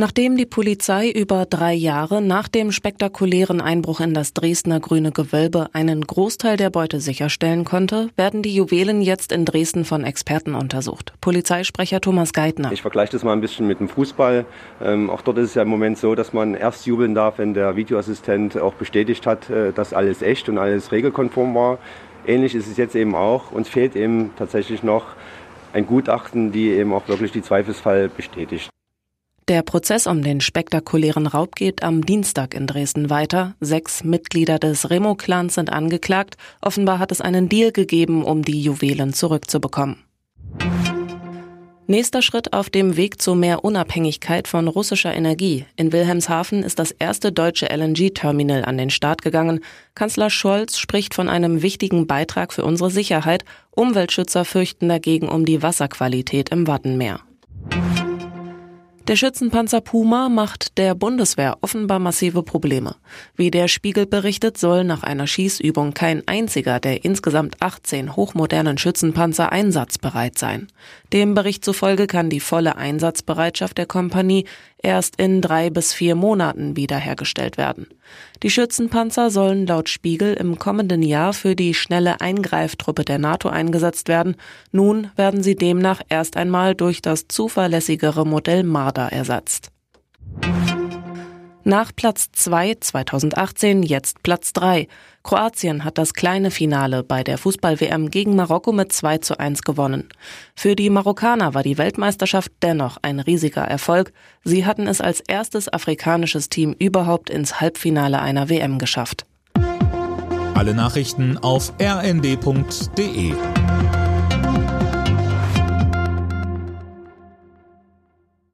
Nachdem die Polizei über drei Jahre nach dem spektakulären Einbruch in das Dresdner Grüne Gewölbe einen Großteil der Beute sicherstellen konnte, werden die Juwelen jetzt in Dresden von Experten untersucht. Polizeisprecher Thomas Geithner. Ich vergleiche das mal ein bisschen mit dem Fußball. Ähm, auch dort ist es ja im Moment so, dass man erst jubeln darf, wenn der Videoassistent auch bestätigt hat, äh, dass alles echt und alles regelkonform war. Ähnlich ist es jetzt eben auch. Uns fehlt eben tatsächlich noch ein Gutachten, die eben auch wirklich die Zweifelsfall bestätigt. Der Prozess um den spektakulären Raub geht am Dienstag in Dresden weiter. Sechs Mitglieder des Remo-Clans sind angeklagt. Offenbar hat es einen Deal gegeben, um die Juwelen zurückzubekommen. Nächster Schritt auf dem Weg zu mehr Unabhängigkeit von russischer Energie. In Wilhelmshaven ist das erste deutsche LNG-Terminal an den Start gegangen. Kanzler Scholz spricht von einem wichtigen Beitrag für unsere Sicherheit. Umweltschützer fürchten dagegen um die Wasserqualität im Wattenmeer. Der Schützenpanzer Puma macht der Bundeswehr offenbar massive Probleme. Wie der Spiegel berichtet, soll nach einer Schießübung kein einziger der insgesamt 18 hochmodernen Schützenpanzer einsatzbereit sein. Dem Bericht zufolge kann die volle Einsatzbereitschaft der Kompanie erst in drei bis vier Monaten wiederhergestellt werden. Die Schützenpanzer sollen laut Spiegel im kommenden Jahr für die schnelle Eingreiftruppe der NATO eingesetzt werden. Nun werden sie demnach erst einmal durch das zuverlässigere Modell Marder ersetzt. Nach Platz 2 2018 jetzt Platz 3. Kroatien hat das kleine Finale bei der Fußball-WM gegen Marokko mit 2 zu 1 gewonnen. Für die Marokkaner war die Weltmeisterschaft dennoch ein riesiger Erfolg. Sie hatten es als erstes afrikanisches Team überhaupt ins Halbfinale einer WM geschafft. Alle Nachrichten auf rnd.de